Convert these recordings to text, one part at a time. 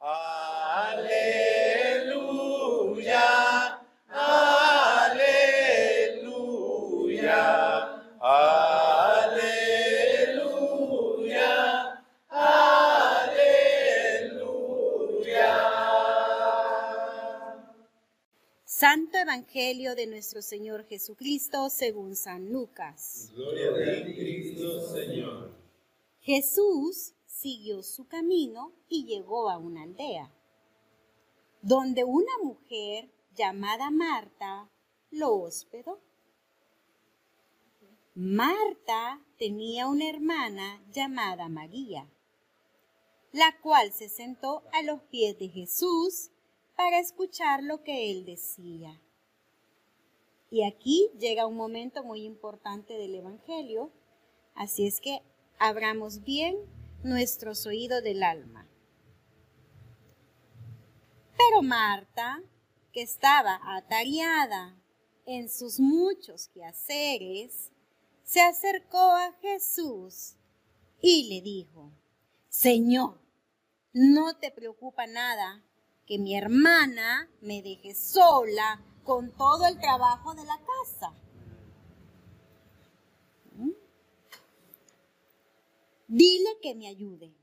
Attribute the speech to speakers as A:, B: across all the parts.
A: Aleluya, aleluya, aleluya, aleluya.
B: Santo Evangelio de nuestro Señor Jesucristo según San Lucas.
A: Gloria a ti, Cristo, Señor.
B: Jesús siguió su camino y llegó a una aldea, donde una mujer llamada Marta lo hospedó. Marta tenía una hermana llamada María, la cual se sentó a los pies de Jesús para escuchar lo que él decía. Y aquí llega un momento muy importante del Evangelio, así es que abramos bien nuestros oídos del alma. Pero Marta, que estaba atareada en sus muchos quehaceres, se acercó a Jesús y le dijo, Señor, no te preocupa nada que mi hermana me deje sola con todo el trabajo de la casa. Dile que me ayude.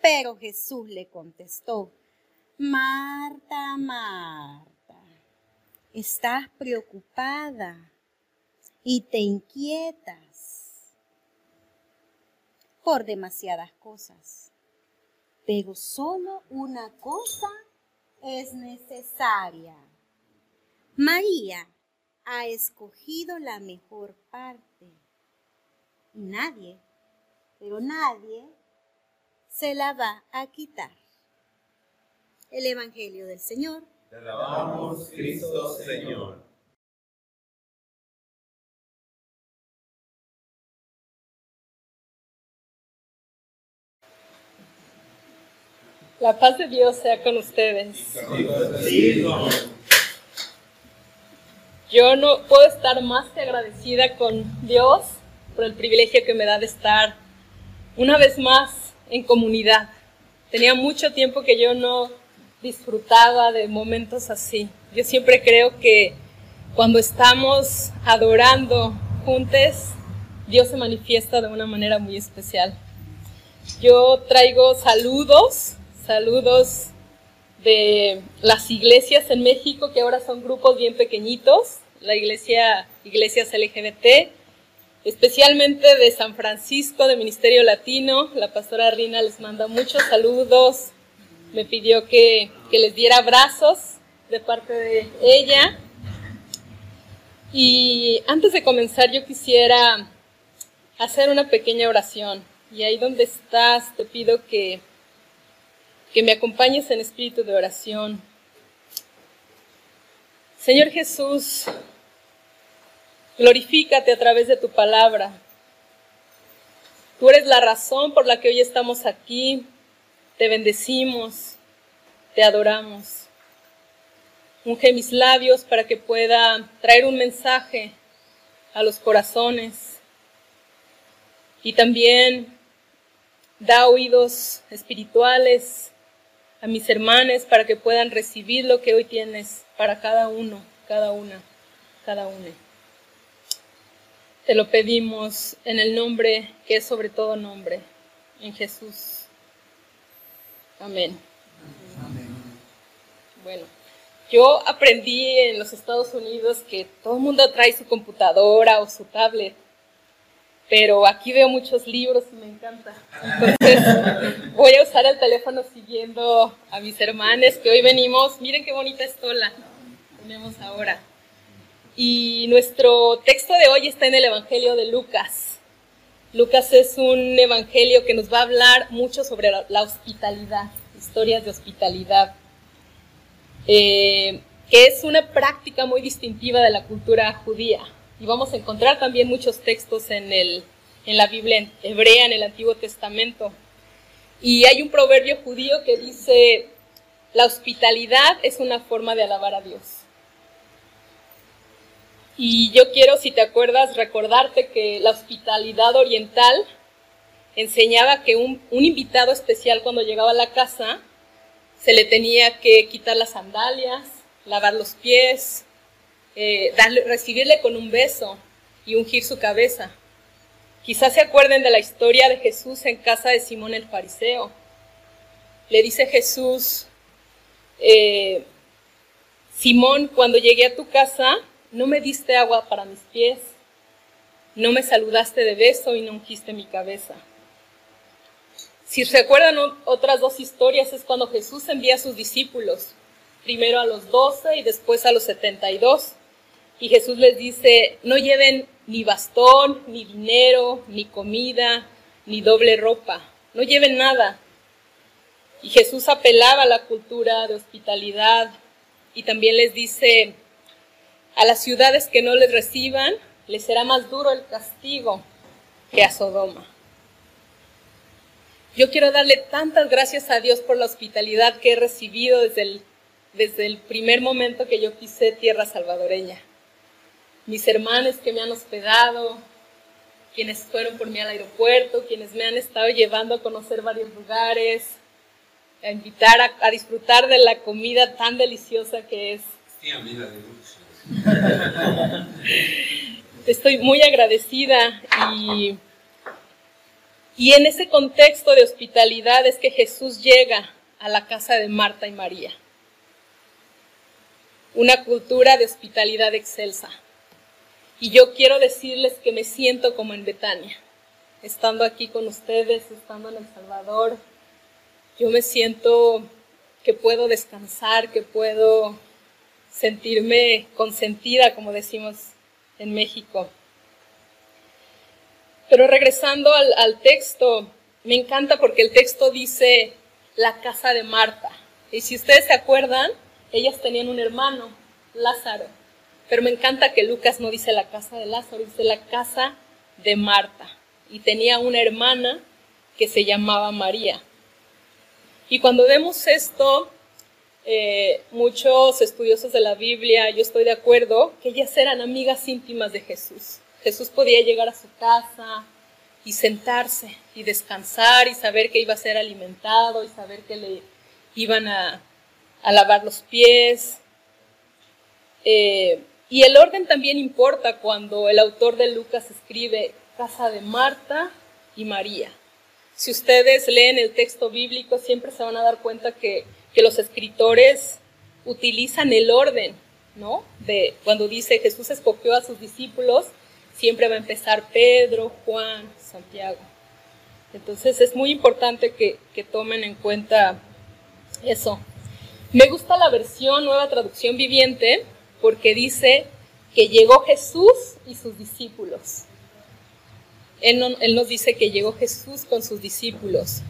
B: Pero Jesús le contestó, Marta, Marta, estás preocupada y te inquietas por demasiadas cosas, pero solo una cosa es necesaria. María ha escogido la mejor parte y nadie, pero nadie se la va a quitar. El Evangelio del Señor.
A: Te alabamos, Cristo, Señor.
C: La paz de Dios sea con ustedes. Yo no puedo estar más que agradecida con Dios por el privilegio que me da de estar una vez más en comunidad. Tenía mucho tiempo que yo no disfrutaba de momentos así. Yo siempre creo que cuando estamos adorando juntos, Dios se manifiesta de una manera muy especial. Yo traigo saludos, saludos de las iglesias en México, que ahora son grupos bien pequeñitos, la iglesia, iglesias LGBT, especialmente de San Francisco, de Ministerio Latino. La pastora Rina les manda muchos saludos, me pidió que, que les diera abrazos de parte de ella. Y antes de comenzar yo quisiera hacer una pequeña oración. Y ahí donde estás te pido que, que me acompañes en espíritu de oración. Señor Jesús, glorifícate a través de tu palabra. Tú eres la razón por la que hoy estamos aquí. Te bendecimos, te adoramos. Unge mis labios para que pueda traer un mensaje a los corazones. Y también da oídos espirituales a mis hermanos para que puedan recibir lo que hoy tienes para cada uno, cada una, cada una. Te lo pedimos en el nombre que es sobre todo nombre, en Jesús. Amén. Bueno, yo aprendí en los Estados Unidos que todo el mundo trae su computadora o su tablet, pero aquí veo muchos libros y me encanta. Entonces voy a usar el teléfono siguiendo a mis hermanos que hoy venimos. Miren qué bonita estola tenemos ahora. Y nuestro texto de hoy está en el Evangelio de Lucas. Lucas es un evangelio que nos va a hablar mucho sobre la, hospitalidad, historias de hospitalidad, eh, que es una práctica muy distintiva de la cultura judía. Y vamos a encontrar también muchos textos en, el, en la Biblia hebrea, en el Antiguo Testamento. Y hay un proverbio judío que dice, la hospitalidad es una forma de alabar a Dios. Y yo quiero, si te acuerdas, recordarte que la hospitalidad oriental enseñaba que un, invitado especial cuando llegaba a la casa se le tenía que quitar las sandalias, lavar los pies, eh, darle, recibirle con un beso y ungir su cabeza. Quizás se acuerden de la historia de Jesús en casa de Simón el fariseo. Le dice Jesús, eh, Simón, cuando llegué a tu casa, no me diste agua para mis pies, no me saludaste de beso y no ungiste mi cabeza. Si recuerdan otras dos historias, es cuando Jesús envía a sus discípulos, primero a los doce y después a los setenta y dos. Y Jesús les dice, no lleven ni bastón, ni dinero, ni comida, ni doble ropa, no lleven nada. Y Jesús apelaba a la cultura de hospitalidad y también les dice, a las ciudades que no les reciban, les será más duro el castigo que a Sodoma. Yo quiero darle tantas gracias a Dios por la hospitalidad que he recibido desde el, desde el primer momento que yo pisé tierra salvadoreña. Mis hermanos que me han hospedado, quienes fueron por mí al aeropuerto, quienes me han estado llevando a conocer varios lugares, a invitar a, disfrutar de la comida tan deliciosa que es.
A: Sí, amiga de
C: Estoy muy agradecida y, y en ese contexto de hospitalidad es que Jesús llega a la casa de Marta y María. Una cultura de hospitalidad excelsa. Y yo quiero decirles que me siento como en Betania, estando aquí con ustedes, estando en El Salvador. Yo me siento que puedo descansar, que puedo sentirme consentida, como decimos en México. Pero regresando al, al, texto, me encanta porque el texto dice la casa de Marta. Y si ustedes se acuerdan, ellas tenían un hermano, Lázaro. Pero me encanta que Lucas no dice la casa de Lázaro, dice la casa de Marta. Y tenía una hermana que se llamaba María. Y cuando vemos esto, eh, muchos estudiosos de la Biblia, yo estoy de acuerdo, que ellas eran amigas íntimas de Jesús. Jesús podía llegar a su casa y sentarse y descansar y saber que iba a ser alimentado y saber que le iban a, a lavar los pies. Eh, y el orden también importa cuando el autor de Lucas escribe casa de Marta y María. Si ustedes leen el texto bíblico, siempre se van a dar cuenta que que los escritores utilizan el orden, ¿no? De cuando dice Jesús escogió a sus discípulos, siempre va a empezar Pedro, Juan, Santiago. Entonces es muy importante que, tomen en cuenta eso. Me gusta la versión Nueva Traducción Viviente porque dice que llegó Jesús y sus discípulos. Él, nos dice que llegó Jesús con sus discípulos.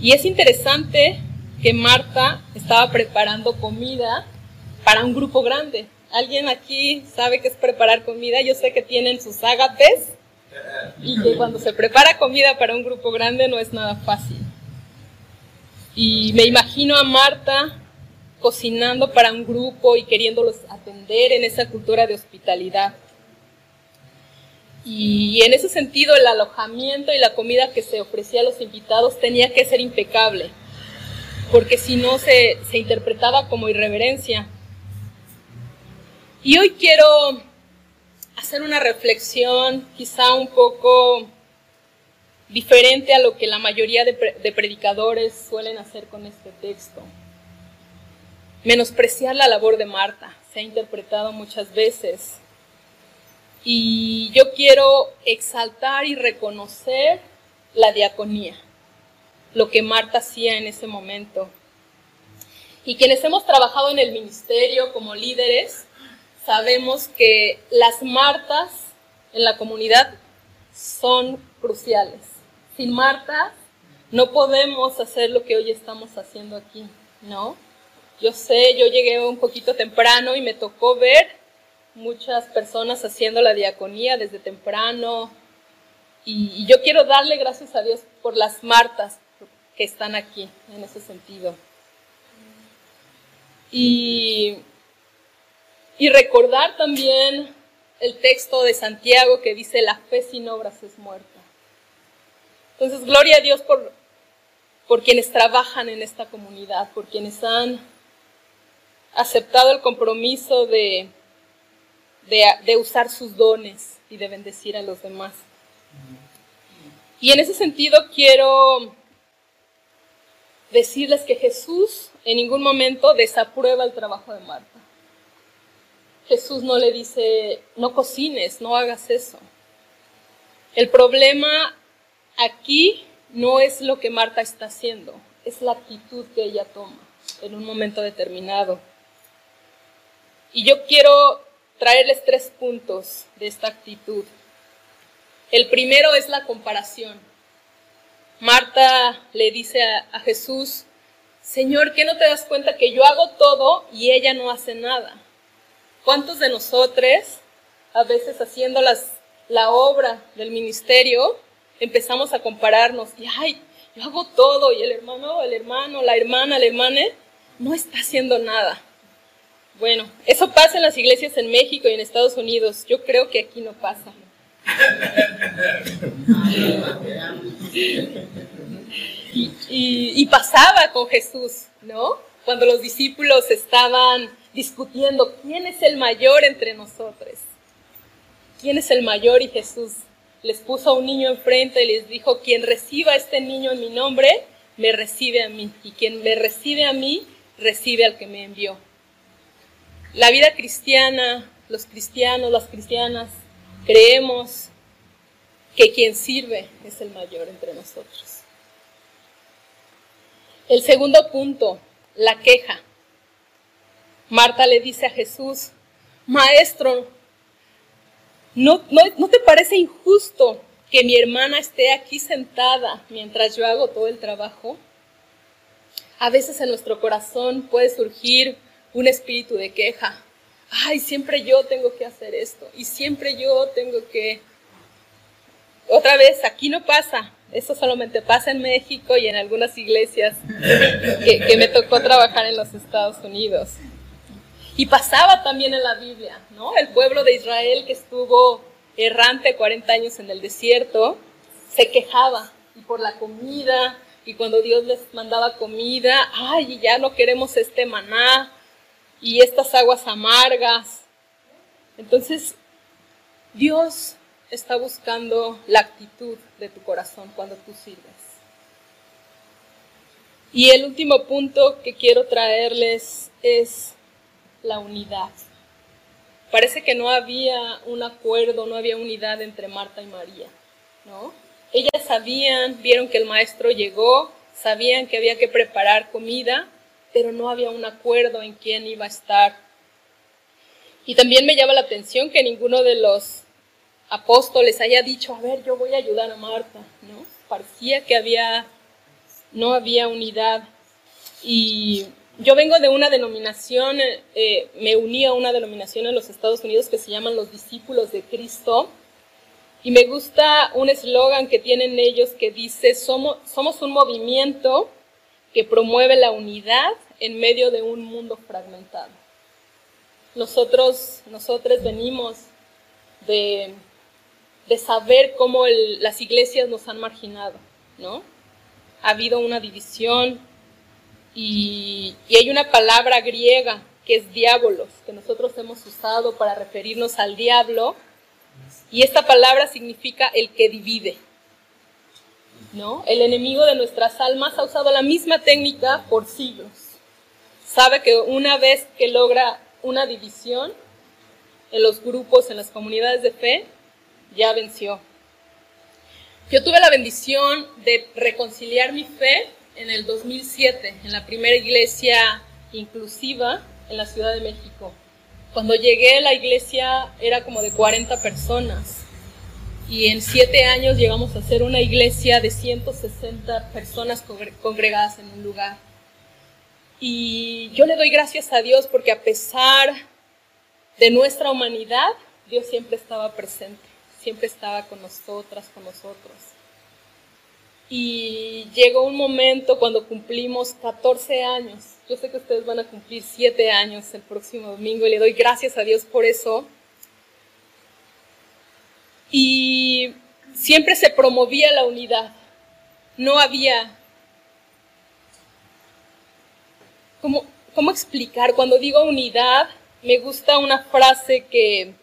C: Y es interesante que Marta estaba preparando comida para un grupo grande. ¿Alguien aquí sabe qué es preparar comida? Yo sé que tienen sus ágapes y que cuando se prepara comida para un grupo grande no es nada fácil. Y me imagino a Marta cocinando para un grupo y queriéndolos atender en esa cultura de hospitalidad. Y en ese sentido el alojamiento y la comida que se ofrecía a los invitados tenía que ser impecable porque si no se, se interpretaba como irreverencia. Y hoy quiero hacer una reflexión quizá un poco diferente a lo que la mayoría de, de, predicadores suelen hacer con este texto. Menospreciar la labor de Marta se ha interpretado muchas veces. Y yo quiero exaltar y reconocer la diaconía lo que Marta hacía en ese momento. Y quienes hemos trabajado en el ministerio como líderes, sabemos que las Martas en la comunidad son cruciales. Sin Marta no podemos hacer lo que hoy estamos haciendo aquí, ¿no? Yo sé, yo llegué un poquito temprano y me tocó ver muchas personas haciendo la diaconía desde temprano. Y, y yo quiero darle gracias a Dios por las Martas, que están aquí en ese sentido. Y, y recordar también el texto de Santiago que dice, la fe sin obras es muerta. Entonces, gloria a Dios por por quienes trabajan en esta comunidad, por quienes han aceptado el compromiso de, de, usar sus dones y de bendecir a los demás. Y en ese sentido quiero decirles que Jesús en ningún momento desaprueba el trabajo de Marta. Jesús no le dice, no cocines, no hagas eso. El problema aquí no es lo que Marta está haciendo, es la actitud que ella toma en un momento determinado. Y yo quiero traerles tres puntos de esta actitud. El primero es la comparación. Marta le dice a, Jesús, Señor, ¿qué no te das cuenta que yo hago todo y ella no hace nada? ¿Cuántos de nosotros, a veces haciendo la obra del ministerio, empezamos a compararnos y, ay, yo hago todo y el hermano, el hermano, la hermana, la hermana, no está haciendo nada. Bueno, eso pasa en las iglesias en México y en Estados Unidos. Yo creo que aquí no pasa. Y, pasaba con Jesús, ¿no? Cuando los discípulos estaban discutiendo quién es el mayor entre nosotros. ¿Quién es el mayor? Y Jesús les puso a un niño enfrente y les dijo, quien reciba a este niño en mi nombre, me recibe a mí. Y quien me recibe a mí, recibe al que me envió. La vida cristiana, los cristianos, las cristianas, creemos que quien sirve es el mayor entre nosotros. El segundo punto, la queja. Marta le dice a Jesús, Maestro, ¿no, no, te parece injusto que mi hermana esté aquí sentada mientras yo hago todo el trabajo? A veces en nuestro corazón puede surgir un espíritu de queja. Ay, siempre yo tengo que hacer esto y siempre yo tengo que... Otra vez, aquí no pasa. Eso solamente pasa en México y en algunas iglesias que, me tocó trabajar en los Estados Unidos. Y pasaba también en la Biblia, ¿no? El pueblo de Israel que estuvo errante 40 años en el desierto, se quejaba y por la comida, y cuando Dios les mandaba comida, ay, ya no queremos este maná, y estas aguas amargas. Entonces, Dios está buscando la actitud de tu corazón cuando tú sirves. Y el último punto que quiero traerles es la unidad. Parece que no había un acuerdo, no había unidad entre Marta y María, ¿no? Ellas sabían, vieron que el maestro llegó, sabían que había que preparar comida, pero no había un acuerdo en quién iba a estar. Y también me llama la atención que ninguno de los apóstoles haya dicho, a ver, yo voy a ayudar a Marta, ¿no? Parecía que había, no había unidad. Y yo vengo de una denominación, eh, me uní a una denominación en los Estados Unidos que se llaman los discípulos de Cristo. Y me gusta un eslogan que tienen ellos que dice, somos, somos un movimiento que promueve la unidad en medio de un mundo fragmentado. Nosotros, nosotros venimos de, de saber cómo las iglesias nos han marginado, ¿no? Ha habido una división y, hay una palabra griega que es diabolos, que nosotros hemos usado para referirnos al diablo, y esta palabra significa el que divide. ¿No? El enemigo de nuestras almas ha usado la misma técnica por siglos sabe que una vez que logra una división en los grupos, en las comunidades de fe, ya venció. Yo tuve la bendición de reconciliar mi fe en el 2007, en la primera iglesia inclusiva en la Ciudad de México. Cuando llegué, la iglesia era como de 40 personas. Y en siete años llegamos a ser una iglesia de 160 personas congregadas en un lugar. Y yo le doy gracias a Dios porque a pesar de nuestra humanidad, Dios siempre estaba presente, siempre estaba con nosotras, con nosotros. Y llegó un momento cuando cumplimos 14 años. Yo sé que ustedes van a cumplir 7 años el próximo domingo y le doy gracias a Dios por eso. Y siempre se promovía la unidad. No había ¿cómo, ¿cómo explicar? Cuando digo unidad, me gusta una frase que,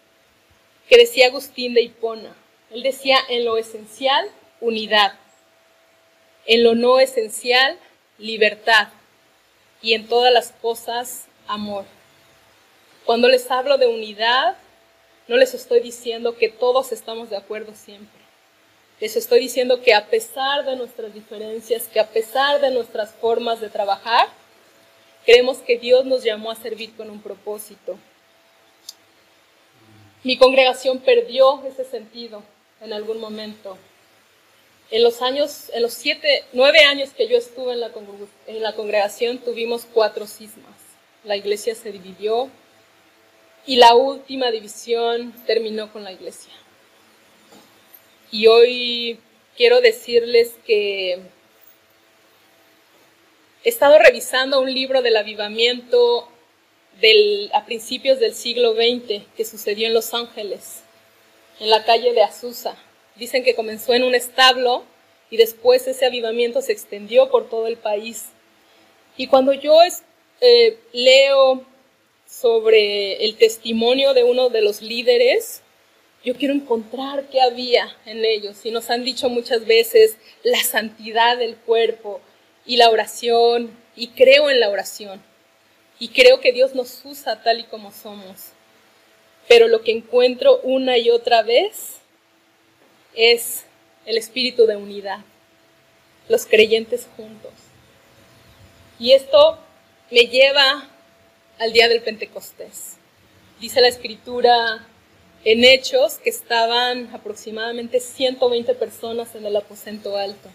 C: que decía Agustín de Hipona. Él decía, en lo esencial, unidad. En lo no esencial, libertad. Y en todas las cosas, amor. Cuando les hablo de unidad, no les estoy diciendo que todos estamos de acuerdo siempre. Les estoy diciendo que a pesar de nuestras diferencias, que a pesar de nuestras formas de trabajar, creemos que Dios nos llamó a servir con un propósito. Mi congregación perdió ese sentido en algún momento. En los años, en los siete, nueve años que yo estuve en la, congregación, tuvimos cuatro cismas. La iglesia se dividió y la última división terminó con la iglesia. Y hoy quiero decirles que he estado revisando un libro del avivamiento del, a principios del siglo XX que sucedió en Los Ángeles, en la calle de Azusa. Dicen que comenzó en un establo y después ese avivamiento se extendió por todo el país. Y cuando yo eh, leo sobre el testimonio de uno de los líderes, yo quiero encontrar qué había en ellos. Y nos han dicho muchas veces la santidad del cuerpo y la oración, y creo en la oración. Y creo que Dios nos usa tal y como somos. Pero lo que encuentro una y otra vez es el espíritu de unidad, los creyentes juntos. Y esto me lleva al día del Pentecostés. Dice la escritura en hechos que estaban aproximadamente 120 personas en el aposento alto.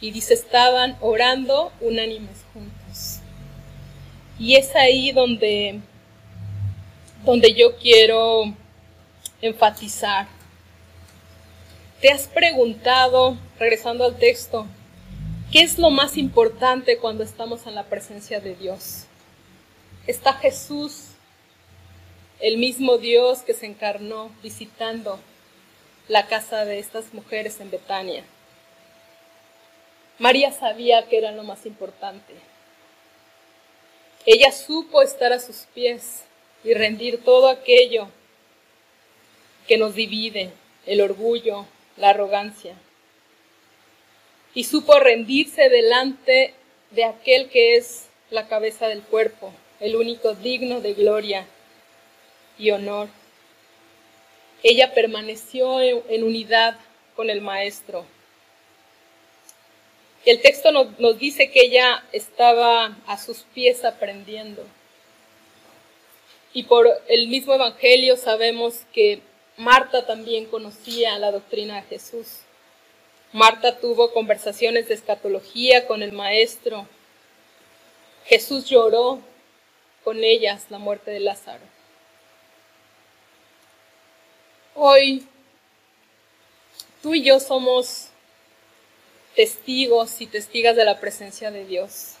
C: Y dice, estaban orando unánimes juntos. Y es ahí donde, donde yo quiero enfatizar. ¿Te has preguntado, regresando al texto, qué es lo más importante cuando estamos en la presencia de Dios? ¿Está Jesús el mismo Dios que se encarnó visitando la casa de estas mujeres en Betania. María sabía que era lo más importante. Ella supo estar a sus pies y rendir todo aquello que nos divide, el orgullo, la arrogancia. Y supo rendirse delante de aquel que es la cabeza del cuerpo, el único digno de gloria y honor. Ella permaneció en, unidad con el Maestro. El texto nos, nos dice que ella estaba a sus pies aprendiendo. Y por el mismo Evangelio sabemos que Marta también conocía la doctrina de Jesús. Marta tuvo conversaciones de escatología con el Maestro. Jesús lloró con ellas la muerte de Lázaro. Hoy tú y yo somos testigos y testigas de la presencia de Dios,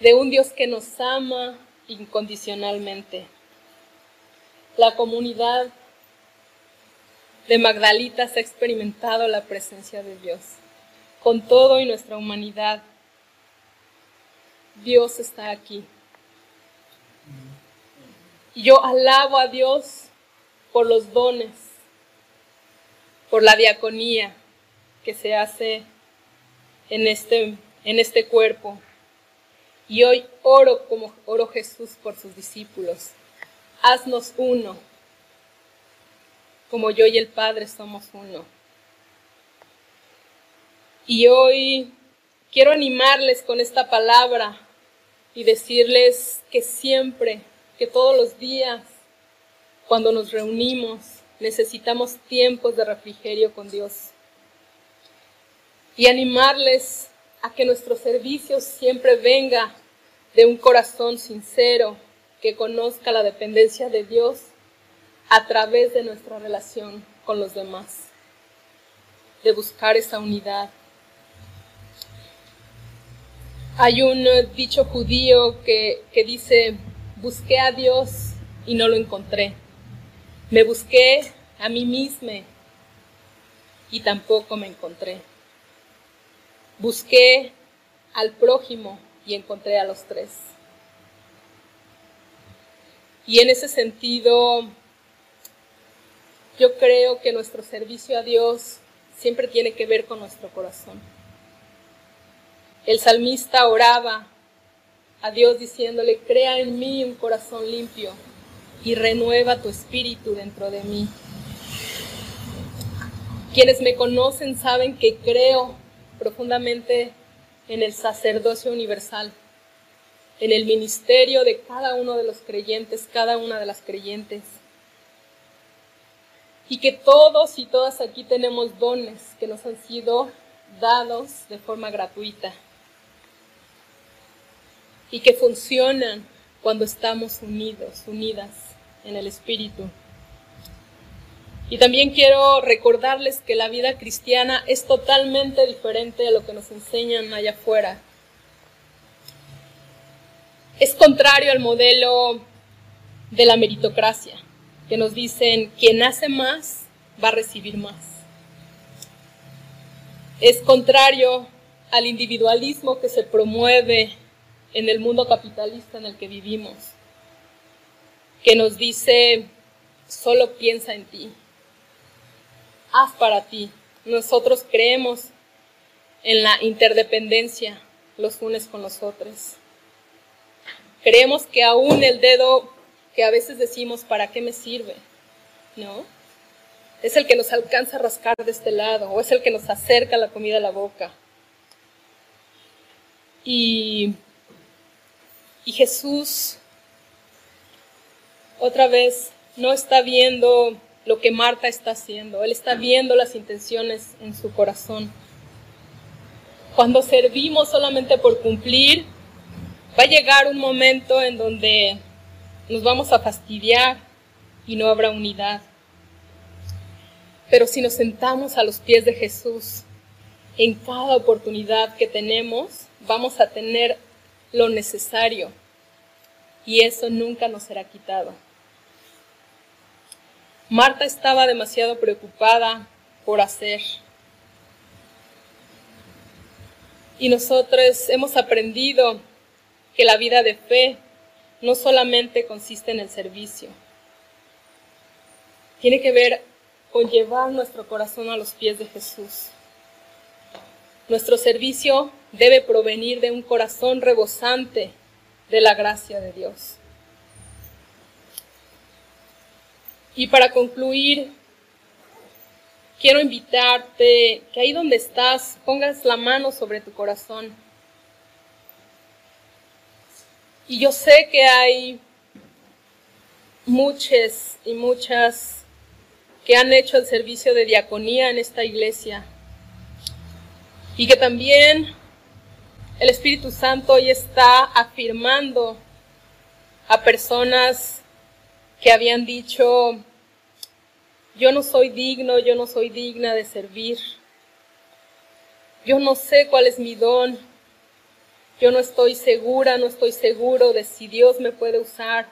C: de un Dios que nos ama incondicionalmente. La comunidad de Magdalitas ha experimentado la presencia de Dios con todo y nuestra humanidad. Dios está aquí. Y yo alabo a Dios por los dones, por la diaconía que se hace en este, en este cuerpo. Y hoy oro como oro Jesús por sus discípulos. Haznos uno, como yo y el Padre somos uno. Y hoy quiero animarles con esta palabra y decirles que siempre, que todos los días, cuando nos reunimos, necesitamos tiempos de refrigerio con Dios. Y animarles a que nuestro servicio siempre venga de un corazón sincero que conozca la dependencia de Dios a través de nuestra relación con los demás, de buscar esa unidad. Hay un dicho judío que, que dice, busqué a Dios y no lo encontré. Me busqué a mí misma y tampoco me encontré. Busqué al prójimo y encontré a los tres. Y en ese sentido, yo creo que nuestro servicio a Dios siempre tiene que ver con nuestro corazón. El salmista oraba a Dios diciéndole, crea en mí un corazón limpio y renueva tu espíritu dentro de mí. Quienes me conocen saben que creo profundamente en el sacerdocio universal, en el ministerio de cada uno de los creyentes, cada una de las creyentes. Y que todos y todas aquí tenemos dones que nos han sido dados de forma gratuita y que funcionan cuando estamos unidos, unidas en el Espíritu. Y también quiero recordarles que la vida cristiana es totalmente diferente de lo que nos enseñan allá afuera. Es contrario al modelo de la meritocracia, que nos dicen, quien hace más va a recibir más. Es contrario al individualismo que se promueve en el mundo capitalista en el que vivimos, que nos dice, solo piensa en ti, haz para ti. Nosotros creemos en la interdependencia los unos con los otros. Creemos que aún el dedo que a veces decimos, ¿para qué me sirve? ¿No? Es el que nos alcanza a rascar de este lado o es el que nos acerca la comida a la boca. Y, y Jesús otra vez no está viendo lo que Marta está haciendo. Él está viendo las intenciones en su corazón. Cuando servimos solamente por cumplir, va a llegar un momento en donde nos vamos a fastidiar y no habrá unidad. Pero si nos sentamos a los pies de Jesús, en cada oportunidad que tenemos, vamos a tener lo necesario y eso nunca nos será quitado. Marta estaba demasiado preocupada por hacer. Y nosotros hemos aprendido que la vida de fe no solamente consiste en el servicio. Tiene que ver con llevar nuestro corazón a los pies de Jesús. Nuestro servicio debe provenir de un corazón rebosante de la gracia de Dios. Y para concluir, quiero invitarte que ahí donde estás pongas la mano sobre tu corazón. Y yo sé que hay muchas y muchas que han hecho el servicio de diaconía en esta iglesia. Y que también el Espíritu Santo hoy está afirmando a personas que habían dicho, yo no soy digno, yo no soy digna de servir. Yo no sé cuál es mi don. Yo no estoy segura, no estoy seguro de si Dios me puede usar.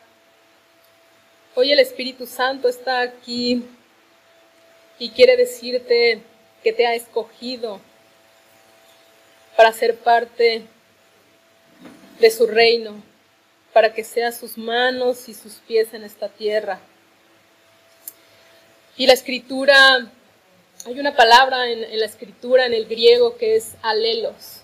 C: Hoy el Espíritu Santo está aquí y quiere decirte que te ha escogido para ser parte de su reino para que sea sus manos y sus pies en esta tierra. Y la escritura, hay una palabra en, la escritura, en el griego, que es alelos.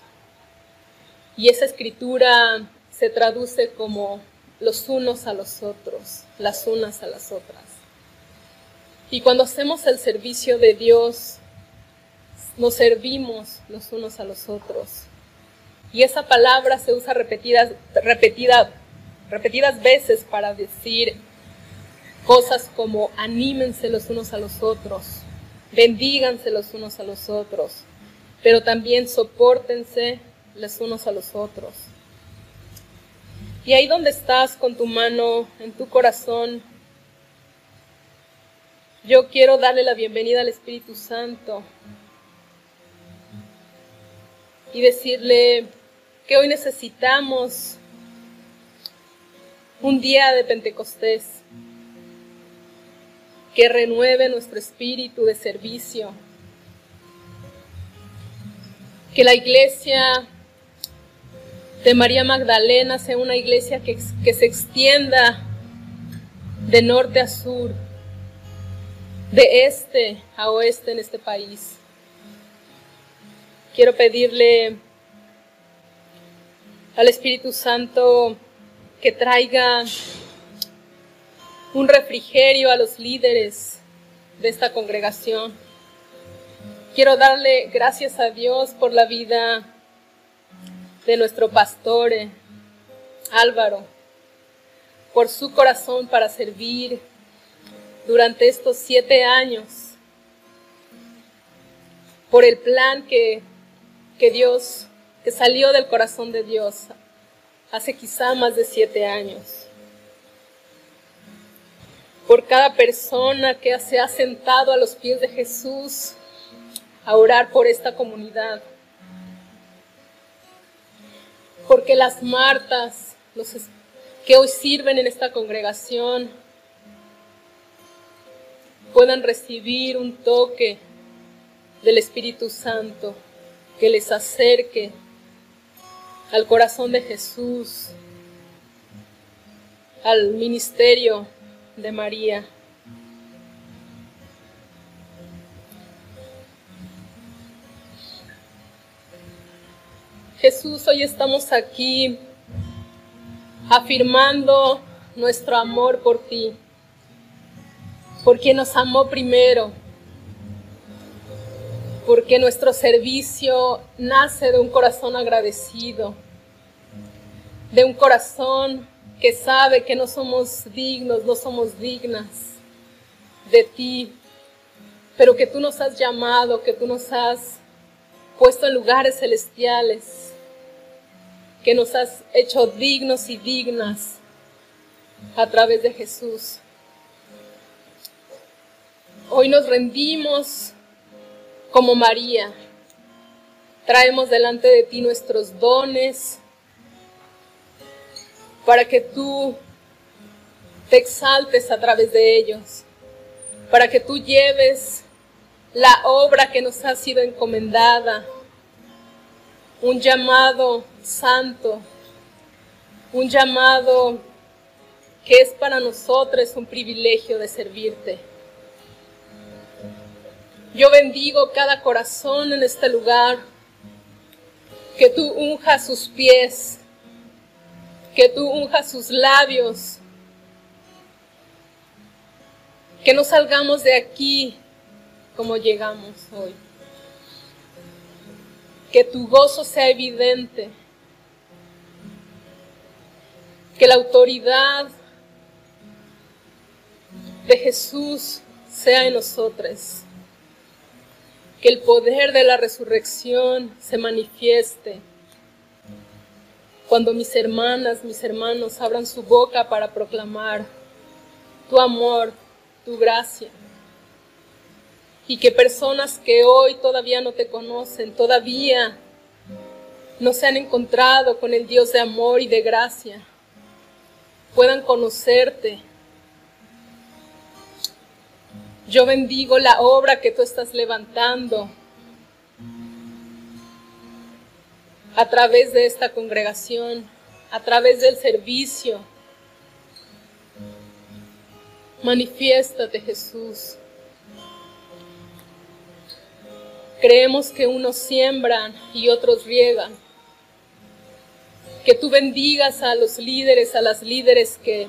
C: Y esa escritura se traduce como los unos a los otros, las unas a las otras. Y cuando hacemos el servicio de Dios, nos servimos los unos a los otros. Y esa palabra se usa repetida, repetida repetidas veces para decir cosas como anímense los unos a los otros, bendíganse los unos a los otros, pero también soportense los unos a los otros. Y ahí donde estás con tu mano en tu corazón, yo quiero darle la bienvenida al Espíritu Santo y decirle que hoy necesitamos un día de Pentecostés que renueve nuestro espíritu de servicio. Que la iglesia de María Magdalena sea una iglesia que, que se extienda de norte a sur, de este a oeste en este país. Quiero pedirle al Espíritu Santo que traiga un refrigerio a los líderes de esta congregación. Quiero darle gracias a Dios por la vida de nuestro pastor eh, Álvaro, por su corazón para servir durante estos siete años, por el plan que, que Dios, que salió del corazón de Dios hace quizá más de siete años por cada persona que se ha sentado a los pies de Jesús a orar por esta comunidad. Porque las Martas, los que hoy sirven en esta congregación, puedan recibir un toque del Espíritu Santo que les acerque al corazón de Jesús, al ministerio de María. Jesús, hoy estamos aquí afirmando nuestro amor por ti, porque nos amó primero, porque nuestro servicio nace de un corazón agradecido, de un corazón que sabe que no somos dignos, no somos dignas de ti, pero que tú nos has llamado, que tú nos has puesto en lugares celestiales, que nos has hecho dignos y dignas a través de Jesús. Hoy nos rendimos como María. Traemos delante de ti nuestros dones, para que tú te exaltes a través de ellos, para que tú lleves la obra que nos ha sido encomendada, un llamado santo, un llamado que es para nosotros un privilegio de servirte. Yo bendigo cada corazón en este lugar, que tú unjas sus pies que tú unjas sus labios, que no salgamos de aquí como llegamos hoy, que tu gozo sea evidente, que la autoridad de Jesús sea en nosotros, que el poder de la resurrección se manifieste cuando mis hermanas, mis hermanos abran su boca para proclamar tu amor, tu gracia. Y que personas que hoy todavía no te conocen, todavía no se han encontrado con el Dios de amor y de gracia, puedan conocerte. Yo bendigo la obra que tú estás levantando a través de esta congregación, a través del servicio. Manifiéstate, Jesús. Creemos que unos siembran y otros riegan. Que tú bendigas a los líderes, a las líderes que,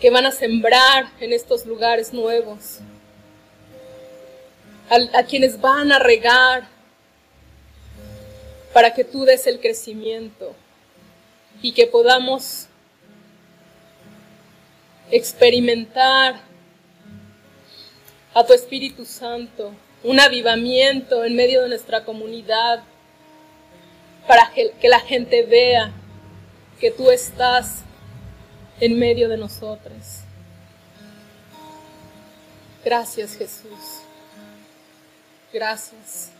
C: que van a sembrar en estos lugares nuevos. A, a quienes van a regar, para que tú des el crecimiento y que podamos experimentar a tu Espíritu Santo, un avivamiento en medio de nuestra comunidad, para que, la gente vea que tú estás en medio de nosotros. Gracias Jesús. Gracias.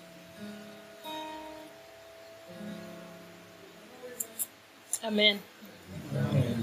C: Amén.
A: Amén.